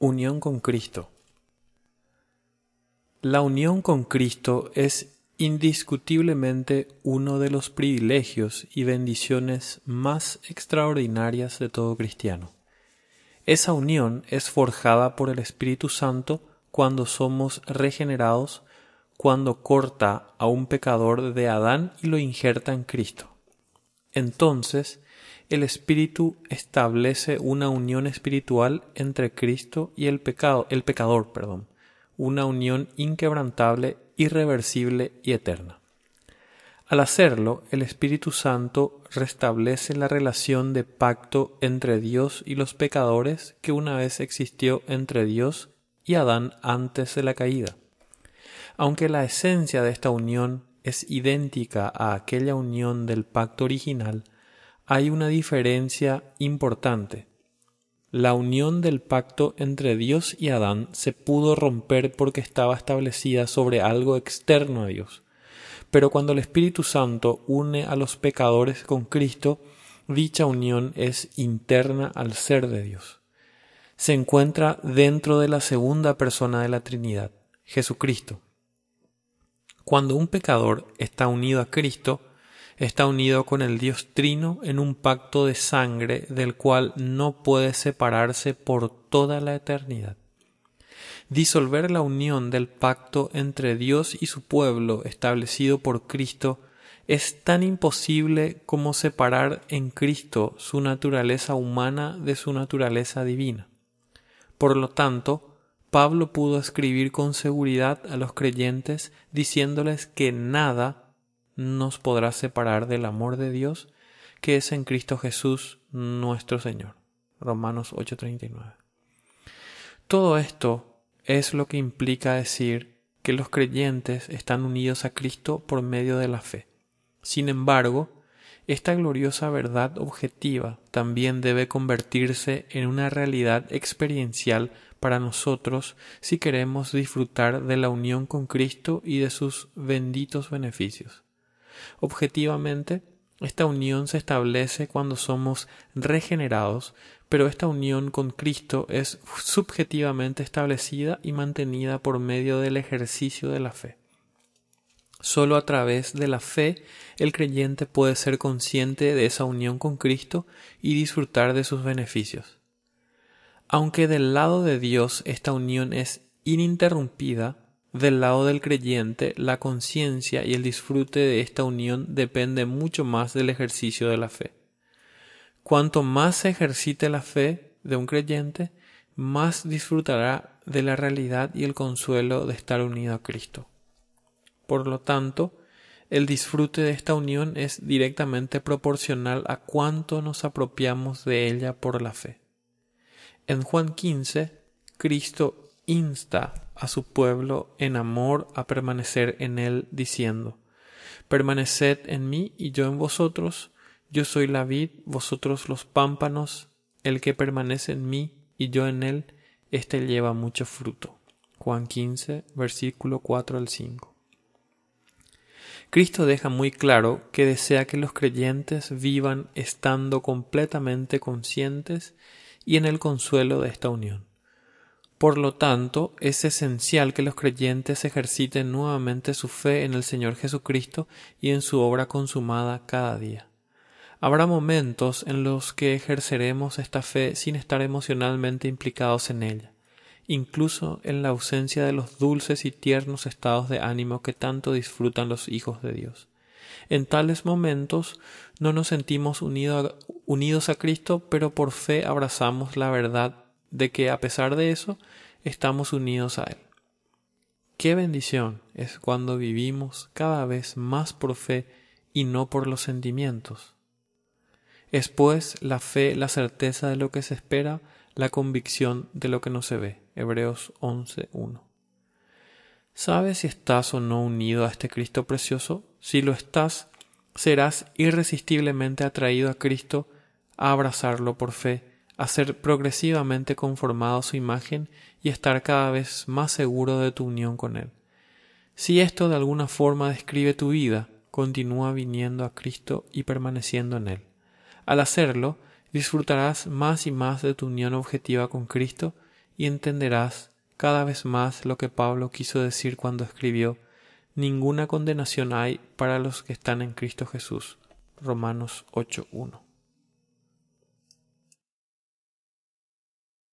Unión con Cristo. La unión con Cristo es indiscutiblemente uno de los privilegios y bendiciones más extraordinarias de todo cristiano. Esa unión es forjada por el Espíritu Santo cuando somos regenerados, cuando corta a un pecador de Adán y lo injerta en Cristo. Entonces, el Espíritu establece una unión espiritual entre Cristo y el pecado, el pecador, perdón, una unión inquebrantable, irreversible y eterna. Al hacerlo, el Espíritu Santo restablece la relación de pacto entre Dios y los pecadores que una vez existió entre Dios y Adán antes de la caída. Aunque la esencia de esta unión es idéntica a aquella unión del pacto original, hay una diferencia importante. La unión del pacto entre Dios y Adán se pudo romper porque estaba establecida sobre algo externo a Dios. Pero cuando el Espíritu Santo une a los pecadores con Cristo, dicha unión es interna al ser de Dios. Se encuentra dentro de la segunda persona de la Trinidad, Jesucristo. Cuando un pecador está unido a Cristo, está unido con el Dios Trino en un pacto de sangre del cual no puede separarse por toda la eternidad. Disolver la unión del pacto entre Dios y su pueblo establecido por Cristo es tan imposible como separar en Cristo su naturaleza humana de su naturaleza divina. Por lo tanto, Pablo pudo escribir con seguridad a los creyentes diciéndoles que nada nos podrá separar del amor de Dios que es en Cristo Jesús nuestro Señor. Romanos 8:39. Todo esto es lo que implica decir que los creyentes están unidos a Cristo por medio de la fe. Sin embargo, esta gloriosa verdad objetiva también debe convertirse en una realidad experiencial para nosotros si queremos disfrutar de la unión con Cristo y de sus benditos beneficios. Objetivamente, esta unión se establece cuando somos regenerados, pero esta unión con Cristo es subjetivamente establecida y mantenida por medio del ejercicio de la fe. Solo a través de la fe el creyente puede ser consciente de esa unión con Cristo y disfrutar de sus beneficios. Aunque del lado de Dios esta unión es ininterrumpida, del lado del creyente, la conciencia y el disfrute de esta unión depende mucho más del ejercicio de la fe. Cuanto más se ejercite la fe de un creyente, más disfrutará de la realidad y el consuelo de estar unido a Cristo. Por lo tanto, el disfrute de esta unión es directamente proporcional a cuánto nos apropiamos de ella por la fe. En Juan 15, Cristo insta a su pueblo en amor a permanecer en él, diciendo Permaneced en mí y yo en vosotros, yo soy la vid, vosotros los pámpanos, el que permanece en mí y yo en él, éste lleva mucho fruto. Juan 15, versículo 4 al 5. Cristo deja muy claro que desea que los creyentes vivan estando completamente conscientes y en el consuelo de esta unión. Por lo tanto, es esencial que los creyentes ejerciten nuevamente su fe en el Señor Jesucristo y en su obra consumada cada día. Habrá momentos en los que ejerceremos esta fe sin estar emocionalmente implicados en ella, incluso en la ausencia de los dulces y tiernos estados de ánimo que tanto disfrutan los hijos de Dios. En tales momentos no nos sentimos unidos a Cristo, pero por fe abrazamos la verdad de que a pesar de eso estamos unidos a Él. Qué bendición es cuando vivimos cada vez más por fe y no por los sentimientos. Es pues la fe la certeza de lo que se espera, la convicción de lo que no se ve. Hebreos 11.1. ¿Sabes si estás o no unido a este Cristo precioso? Si lo estás, serás irresistiblemente atraído a Cristo a abrazarlo por fe a ser progresivamente conformado a su imagen y estar cada vez más seguro de tu unión con Él. Si esto de alguna forma describe tu vida, continúa viniendo a Cristo y permaneciendo en Él. Al hacerlo, disfrutarás más y más de tu unión objetiva con Cristo y entenderás cada vez más lo que Pablo quiso decir cuando escribió Ninguna condenación hay para los que están en Cristo Jesús. Romanos 8.1.